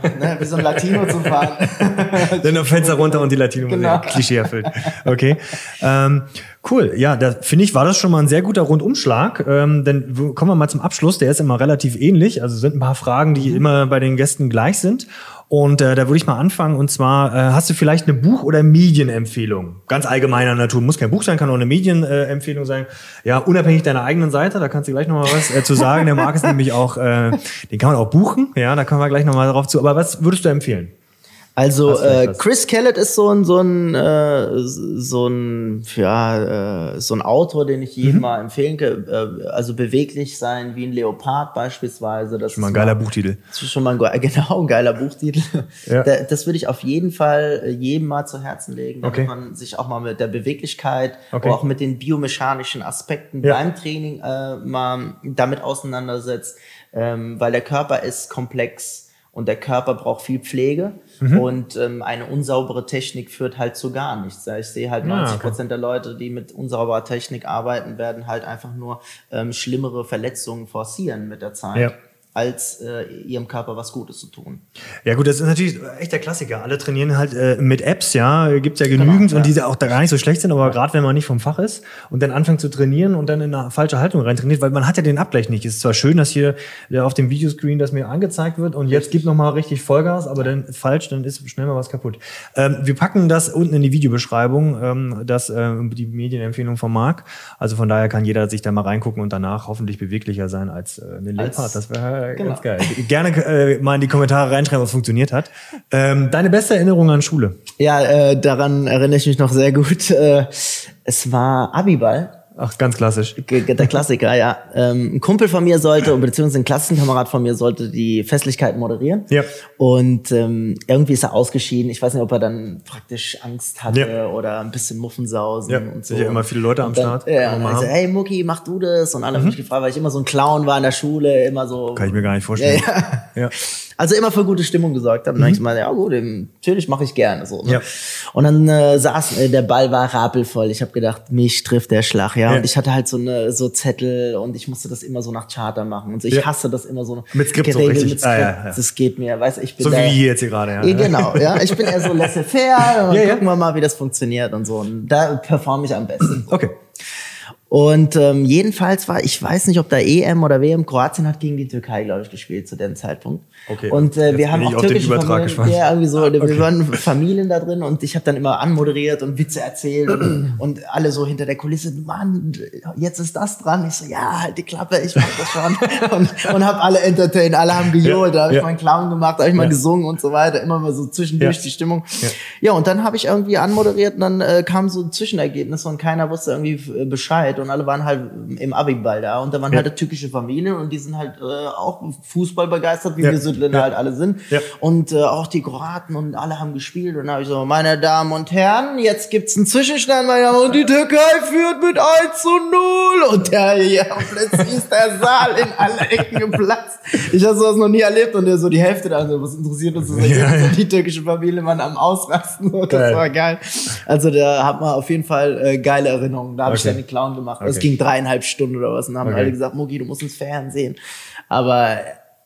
äh, ne, wie so ein Latino zu fahren. Dann auf Fenster runter und die Latino Genau. Klischee erfüllt. Okay. Ähm, cool. Ja, da finde ich, war das schon mal ein sehr guter Rundumschlag. Ähm, denn kommen wir mal zum Abschluss. Der ist immer relativ ähnlich. Also sind ein paar Fragen, die immer bei den Gästen gleich sind. Und äh, da würde ich mal anfangen. Und zwar, äh, hast du vielleicht eine Buch- oder Medienempfehlung? Ganz allgemeiner Natur. Muss kein Buch sein, kann auch eine Medienempfehlung sein. Ja, unabhängig deiner eigenen Seite. Da kannst du gleich noch mal was äh, zu sagen. Der Marc ist nämlich auch, äh, den kann man auch buchen. Ja, da kommen wir gleich noch mal drauf zu. Aber was würdest du empfehlen? Also äh? Chris Kellett ist so ein so ein äh, so ein ja äh, so ein Autor, den ich Mhm. jedem mal empfehlen kann. Äh, also beweglich sein wie ein Leopard beispielsweise. Das Schon mal ein geiler Buchtitel. Das ist schon mal ein, ge- genau ein geiler Buchtitel. Ja. Da, das würde ich auf jeden Fall äh, jedem mal zu Herzen legen, damit Okay. man sich auch mal mit der Beweglichkeit, Okay. auch mit den biomechanischen Aspekten Ja. beim Training äh, mal damit auseinandersetzt, ähm, weil der Körper ist komplex und der Körper braucht viel Pflege Mhm. und ähm, eine unsaubere Technik führt halt zu gar nichts. Ich sehe halt Ah, 90 okay. Prozent der Leute, die mit unsauberer Technik arbeiten, werden halt einfach nur ähm, schlimmere Verletzungen forcieren mit der Zeit. Ja. Als äh, ihrem Körper was Gutes zu tun. Ja gut, das ist natürlich echt der Klassiker. Alle trainieren halt äh, mit Apps, ja, gibt's ja genügend Genau, und ja. die auch da gar nicht so schlecht sind, aber gerade wenn man nicht vom Fach ist und dann anfängt zu trainieren und dann in eine falsche Haltung rein trainiert, weil man hat ja den Abgleich nicht. Es ist zwar schön, dass hier äh, auf dem Videoscreen das mir angezeigt wird und jetzt gibt noch mal richtig Vollgas, aber dann falsch, dann ist schnell mal was kaputt. Ähm, wir packen das unten in die Videobeschreibung, ähm, das äh, die Medienempfehlung von Marc. Also von daher kann jeder sich da mal reingucken und danach hoffentlich beweglicher sein als äh, eine Leopard. Das wäre genau. ganz geil. Gerne äh, mal in die Kommentare reinschreiben, was funktioniert hat. Ähm, deine beste Erinnerung an Schule? Ja, äh, daran erinnere ich mich noch sehr gut. Äh, es war Abiball. Ach, ganz klassisch. Der Klassiker, ja. Ähm, ein Kumpel von mir sollte, beziehungsweise ein Klassenkamerad von mir sollte die Festlichkeit moderieren. Ja. Und ähm, irgendwie ist er ausgeschieden. Ich weiß nicht, ob er dann praktisch Angst hatte Ja. oder ein bisschen Muffensausen Ja, und so. sicher immer viele Leute am dann, Start. Ja, und dann so, hey Mucki, mach du das? Und alle haben mich gefragt, weil ich immer so ein Clown war in der Schule, immer so. Kann ich mir gar nicht vorstellen. Ja, ja. Ja. Also immer für gute Stimmung gesorgt habe. Dann mhm. ich mal, ja gut, natürlich mache ich gerne so. Ne? Ja. Und dann äh, saß, äh, der Ball war rapelvoll. Ich habe gedacht, mich trifft der Schlag, ja. Ja. Und ich hatte halt so eine so Zettel und ich musste das immer so nach Charter machen. Und so, ich Ja. hasse das immer so Mit Skript so richtig. mit Skript. Ah, ja, ja. Das geht mir, weißt du, ich bin So wie hier jetzt hier gerade, ja. genau, ja. Ich bin eher so laissez-faire und gucken wir mal, wie das funktioniert und so. Und da performe ich am besten. Okay. Und ähm, jedenfalls war, ich weiß nicht, ob da EM oder WM, Kroatien hat gegen die Türkei, glaube ich, gespielt zu dem Zeitpunkt. Okay. Und äh, wir haben ich auch türkische Familien, ja, irgendwie so, Okay. wir waren Familien da drin und ich habe dann immer anmoderiert und Witze erzählt und, und alle so hinter der Kulisse, Mann, jetzt ist das dran. Ich so, ja, halt die Klappe, ich mach das schon. und und habe alle entertained, alle haben gejohlt, Ja, da habe ich ja. mal einen Clown gemacht, da habe ich mal Ja. gesungen und so weiter, immer mal so zwischendurch die Stimmung. Ja. Und dann habe ich irgendwie anmoderiert und dann äh, kam so ein Zwischenergebnis und keiner wusste irgendwie äh, Bescheid und alle waren halt im Abiball da und da waren Ja. halt türkische Familien und die sind halt äh, auch Fußball begeistert, wie Ja. wir Südländer Ja. halt alle sind. Und äh, auch die Kroaten und alle haben gespielt und dann habe ich so, meine Damen und Herren, jetzt gibt's einen Zwischenstand, meine Damen, und die Türkei führt mit 1 zu 0 und der, ja, plötzlich ist der Saal in alle Ecken geplatzt. Ich habe sowas noch nie erlebt und der so die Hälfte da, so, was interessiert uns das? Ja, die türkische Familie waren am Ausrasten, das Geil. war geil. Also da hat man auf jeden Fall äh, geile Erinnerungen. Da habe ich Okay. dann den Clown gemacht. Also, Es Okay. ging dreieinhalb Stunden oder was und haben Okay. alle gesagt, Mugi, du musst ins Fernsehen. Aber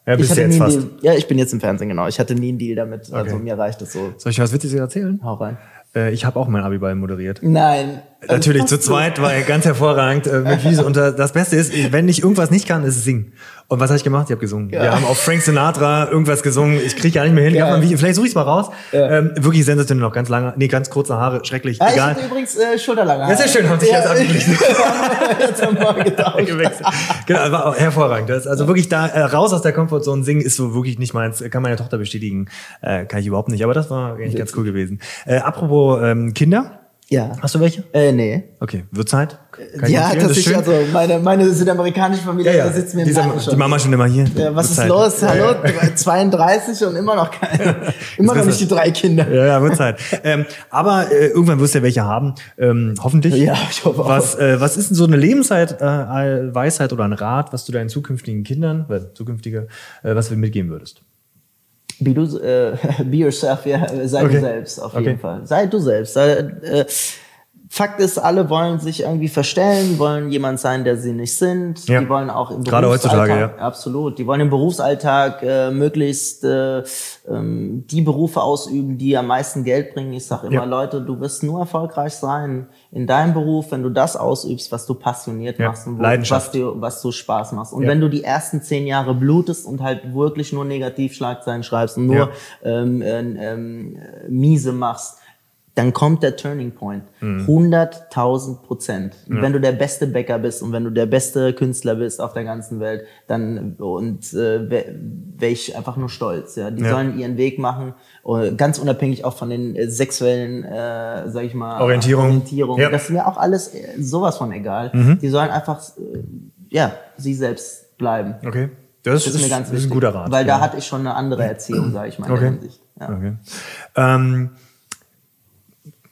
Ja, ich hatte nie jetzt einen fast. Deal. Ja, ich bin jetzt im Fernsehen, genau. Ich hatte nie einen Deal damit. Also Okay. mir reicht das so. Soll ich was Witziges erzählen? Hau rein. Äh, ich habe auch mein Abiball moderiert. Nein. Natürlich, Also, zu zweit war er ganz hervorragend äh, mit Wiese. Und äh, das Beste ist, wenn ich irgendwas nicht kann, ist es singen. Und was habe ich gemacht? Ich habe gesungen. Wir haben auf Frank Sinatra irgendwas gesungen. Ich kriege gar nicht mehr hin. Ich Video. Vielleicht suche ich es mal raus. Ähm, wirklich sensationell noch ganz lange, nee, ganz kurze Haare, schrecklich. Ja, ich Egal. hatte übrigens äh, Schulterlange. Ja, sehr schön, haben sich jetzt abgeglichen. jetzt haben wir getauscht. Genau, war auch hervorragend. Das, also wirklich da äh, raus aus der Comfortzone singen ist so wirklich nicht meins. Kann meine Tochter bestätigen. Äh, kann ich überhaupt nicht. Aber das war eigentlich ganz cool gewesen. Äh, apropos ähm, Kinder. Ja. Hast du welche? Äh, nee. Okay, wird Zeit. Kann ich ja, schön. also meine, meine südamerikanische Familie, ja, ja. da sitzt mir im Dieser, schon. die Mama schon immer hier. Ja, was ist Zeit. los? Hallo, ja. 32 und immer noch keine, immer noch nicht die drei Kinder. Ja, ja, wird Zeit. ähm, aber äh, irgendwann wirst du ja welche haben. Ähm, hoffentlich. Ja, ich hoffe auch. Was, äh, was ist denn so eine Lebensweisheit äh, Weisheit oder ein Rat, was du deinen zukünftigen Kindern, äh, zukünftige, äh, was du mitgeben würdest? Be, du, äh, be yourself, ja, sei Okay. du selbst, auf jeden Okay. Fall. Sei du selbst. Sei, äh, Fakt ist, alle wollen sich irgendwie verstellen, wollen jemand sein, der sie nicht sind. Ja. Die wollen auch im Gerade Berufsalltag, heutzutage, ja. absolut. Die wollen im Berufsalltag äh, möglichst äh, ähm, die Berufe ausüben, die am meisten Geld bringen. Ich sage immer, Ja. Leute, du wirst nur erfolgreich sein in deinem Beruf, wenn du das ausübst, was du passioniert Ja. machst und was dir, was du Spaß machst. Und wenn du die ersten zehn Jahre blutest und halt wirklich nur Negativschlagzeilen schreibst und nur ähm, ähm, ähm, miese machst, dann kommt der Turning Point. Mhm. 100.000 Prozent. Und Wenn du der beste Bäcker bist und wenn du der beste Künstler bist auf der ganzen Welt, dann und äh, wäre wär ich einfach nur stolz. Ja, die Ja. sollen ihren Weg machen, äh, ganz unabhängig auch von den äh, sexuellen, äh, sag ich mal, Orientierung. Orientierung. Ja. Mhm. Das ist mir auch alles äh, sowas von egal. Die sollen einfach, äh, ja, sie selbst bleiben. Okay. Das, Das ist mir ganz wichtig. ein guter Rat. Weil ja. da hatte ich schon eine andere Erziehung, sage ich mal, in Okay. der Hinsicht. Ja. Okay. Ähm,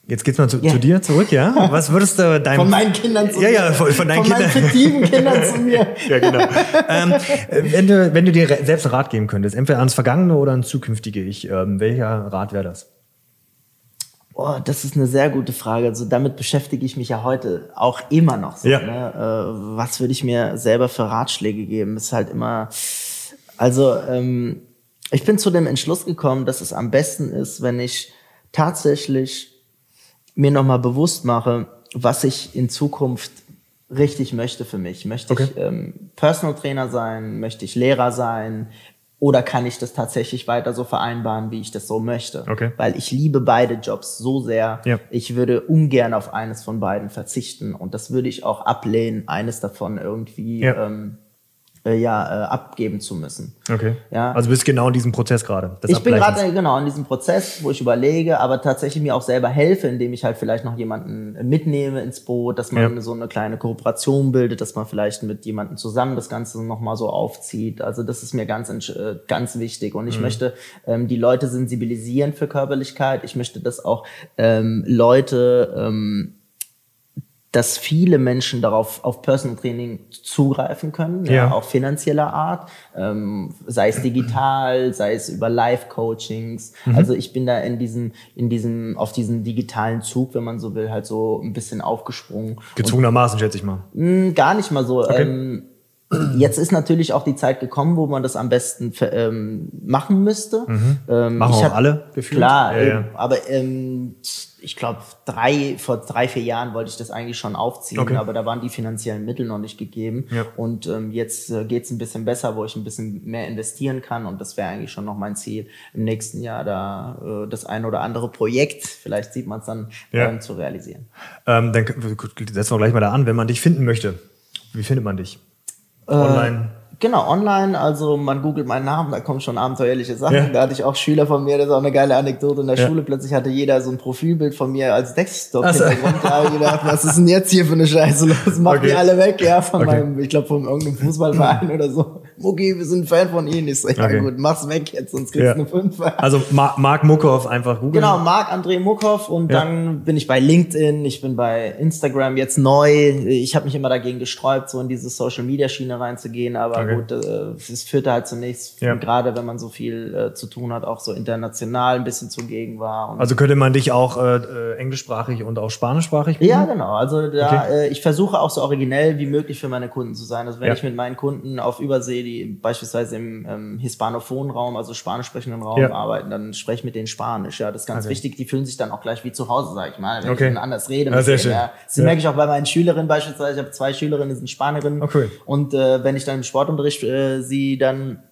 jetzt geht's mal zu, Ja. zu dir zurück, ja? Was würdest du deinem... Von meinen Kindern zu Ja, mir. ja, von, von deinen Von meinen Kindern. fiktiven Kindern zu mir. ja, genau. ähm, äh, wenn, du, wenn du dir selbst einen Rat geben könntest, entweder ans vergangene oder ans zukünftige Ich, ähm, welcher Rat wäre das? Oh, das ist eine sehr gute Frage. Also damit beschäftige ich mich ja heute auch immer noch so. Ja. Ne? Äh, was würde ich mir selber für Ratschläge geben? Ist halt immer. Also ähm, ich bin zu dem Entschluss gekommen, dass es am besten ist, wenn ich tatsächlich mir nochmal bewusst mache, was ich in Zukunft richtig möchte für mich. Möchte Okay. ich ähm, Personal Trainer sein? Möchte ich Lehrer sein? Oder kann ich das tatsächlich weiter so vereinbaren, wie ich das so möchte? Okay. Weil ich liebe beide Jobs so sehr. Ja. Ich würde ungern auf eines von beiden verzichten. Und das würde ich auch ablehnen, eines davon irgendwie Ja. ähm, äh, ja, äh, abgeben zu müssen. Okay. Ja. Also bist genau in diesem Prozess gerade. Ich bin gerade genau in diesem Prozess, wo ich überlege, aber tatsächlich mir auch selber helfe, indem ich halt vielleicht noch jemanden mitnehme ins Boot, dass man Ja. so eine kleine Kooperation bildet, dass man vielleicht mit jemandem zusammen das Ganze nochmal so aufzieht. Also das ist mir ganz, äh, ganz wichtig. Und Mhm. ich möchte ähm, die Leute sensibilisieren für Körperlichkeit. Ich möchte, dass auch ähm, Leute ähm, dass viele Menschen darauf auf Personal Training zugreifen können, ja. Ja. auch finanzieller Art, ähm, sei es digital, sei es über Live-Coachings. Mhm. Also ich bin da in diesem, in diesem, auf diesen digitalen Zug, wenn man so will, halt so ein bisschen aufgesprungen. Gezwungenermaßen, schätze ich mal. Hm, gar nicht mal so. Ähm, Jetzt ist natürlich auch die Zeit gekommen, wo man das am besten ähm, machen müsste. Mhm. Ähm, machen auch hab, alle gefühlt. Klar, ja, ja. aber ähm, ich glaube, drei, vor drei, vier Jahren wollte ich das eigentlich schon aufziehen, okay. aber da waren die finanziellen Mittel noch nicht gegeben. Ja. Und ähm, jetzt äh, geht es ein bisschen besser, wo ich ein bisschen mehr investieren kann. Und das wäre eigentlich schon noch mein Ziel, im nächsten Jahr da äh, das ein oder andere Projekt, vielleicht sieht man es dann, ja. ähm, zu realisieren. Ähm, dann setzen wir gleich mal da an, wenn man dich finden möchte. Wie findet man dich? Äh, Online? Genau, online, also man googelt meinen Namen, da kommen schon abenteuerliche Sachen. Ja. Da hatte ich auch Schüler von mir, das ist auch eine geile Anekdote. In der ja. Schule plötzlich hatte jeder so ein Profilbild von mir als Desktop-Hintergrund. Da habe ich gedacht, was ist denn jetzt hier für eine Scheiße los? Mach okay. die alle weg, ja, von okay. meinem, ich glaube, von irgendeinem Fußballverein oder so. Mucki, wir sind Fan von Ihnen. Ich so, ja okay. gut, mach's weg jetzt, sonst kriegst du ja. eine 5. Also Marc Muckhoff einfach googeln. Genau, Marc André Muckhoff und ja. dann bin ich bei LinkedIn, ich bin bei Instagram jetzt neu. Ich habe mich immer dagegen gesträubt, so in diese Social-Media-Schiene reinzugehen, aber okay. gut, äh, es führte halt zunächst, ja. gerade wenn man so viel äh, zu tun hat, auch so international ein bisschen zugegen war. also könnte man dich auch äh, äh, englischsprachig und auch spanischsprachig buchen? Ja, genau. Also da, okay. äh, ich versuche auch so originell wie möglich für meine Kunden zu sein. Also wenn ich mit meinen Kunden auf Übersee die beispielsweise im ähm, hispanophonen Raum, also spanisch sprechenden Raum ja. arbeiten, dann spreche ich mit denen Spanisch. Ja, das ist ganz okay. wichtig. Die fühlen sich dann auch gleich wie zu Hause, sag ich mal, wenn okay. ich anders rede. Ja, sehr denen, schön. Ja. Das ja. merke ich auch bei meinen Schülerinnen beispielsweise. Ich habe zwei Schülerinnen, die sind Spanierinnen. Okay. Und äh, wenn ich dann im Sportunterricht äh, sie dann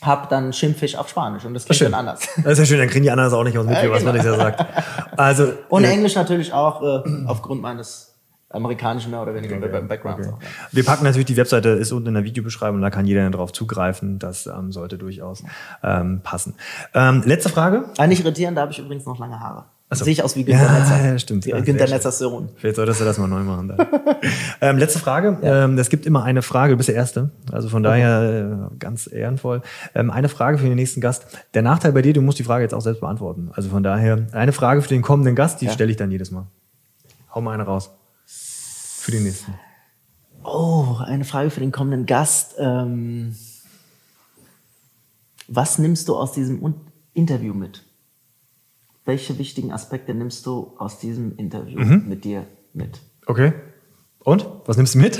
hab, dann schimpfe ich auf Spanisch und das klingt dann anders. Das ist ja schön, dann kriegen die anderen auch nicht aus mit, ja, was man nicht so sagt. Also, und äh, Englisch natürlich auch äh, aufgrund meines amerikanischen mehr oder weniger okay. Background. Okay. Ja. Wir packen natürlich die Webseite, ist unten in der Videobeschreibung, da kann jeder darauf zugreifen. Das ähm, sollte durchaus ähm, passen. Ähm, letzte Frage. Ah, nicht irritieren, da habe ich übrigens noch lange Haare. So. Sehe ich aus wie Günter ja, Netzer. Ja, stimmt. Ja, Günter Netzers Sohn. Vielleicht solltest du das mal neu machen. ähm, letzte Frage. Ja. Ähm, es gibt immer eine Frage, du bist der Erste. Also von daher äh, ganz ehrenvoll. Ähm, eine Frage für den nächsten Gast. Der Nachteil bei dir, du musst die Frage jetzt auch selbst beantworten. Also von daher eine Frage für den kommenden Gast, die stelle ich dann jedes Mal. Hau mal eine raus für den nächsten? Oh, eine Frage für den kommenden Gast. Ähm, was nimmst du aus diesem Interview mit? Welche wichtigen Aspekte nimmst du aus diesem Interview mhm. mit dir mit? Okay. Und? Was nimmst du mit?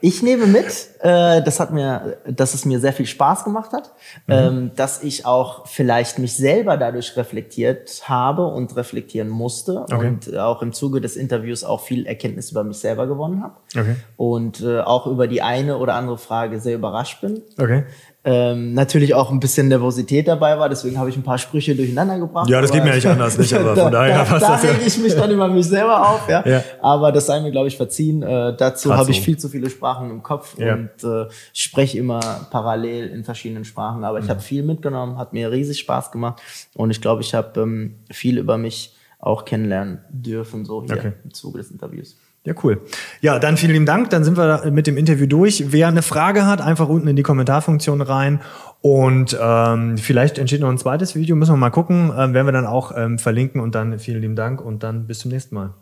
ich nehme mit, äh, das hat mir, dass es mir sehr viel Spaß gemacht hat, mhm. ähm, dass ich auch vielleicht mich selber dadurch reflektiert habe und reflektieren musste okay. und auch im Zuge des Interviews auch viel Erkenntnis über mich selber gewonnen habe okay. und äh, auch über die eine oder andere Frage sehr überrascht bin. Okay ähm, natürlich auch ein bisschen Nervosität dabei war, deswegen habe ich ein paar Sprüche durcheinander gebracht. Ja, das geht mir nicht anders, nicht, aber von daher da, passt da, das ja. rege ich mich dann über mich selber auf, ja. ja. Aber das sei mir, glaube ich, verziehen. Äh, dazu habe ich viel zu viele Sprachen im Kopf ja. und äh, spreche immer parallel in verschiedenen Sprachen. Aber ich mhm. habe viel mitgenommen, hat mir riesig Spaß gemacht und ich glaube, ich habe ähm, viel über mich auch kennenlernen dürfen, so hier okay. im Zuge des Interviews. Ja, cool. Ja, dann vielen lieben Dank. Dann sind wir mit dem Interview durch. Wer eine Frage hat, einfach unten in die Kommentarfunktion rein. Und ähm, vielleicht entsteht noch ein zweites Video, müssen wir mal gucken. Ähm, werden wir dann auch ähm, verlinken. Und dann vielen lieben Dank und dann bis zum nächsten Mal.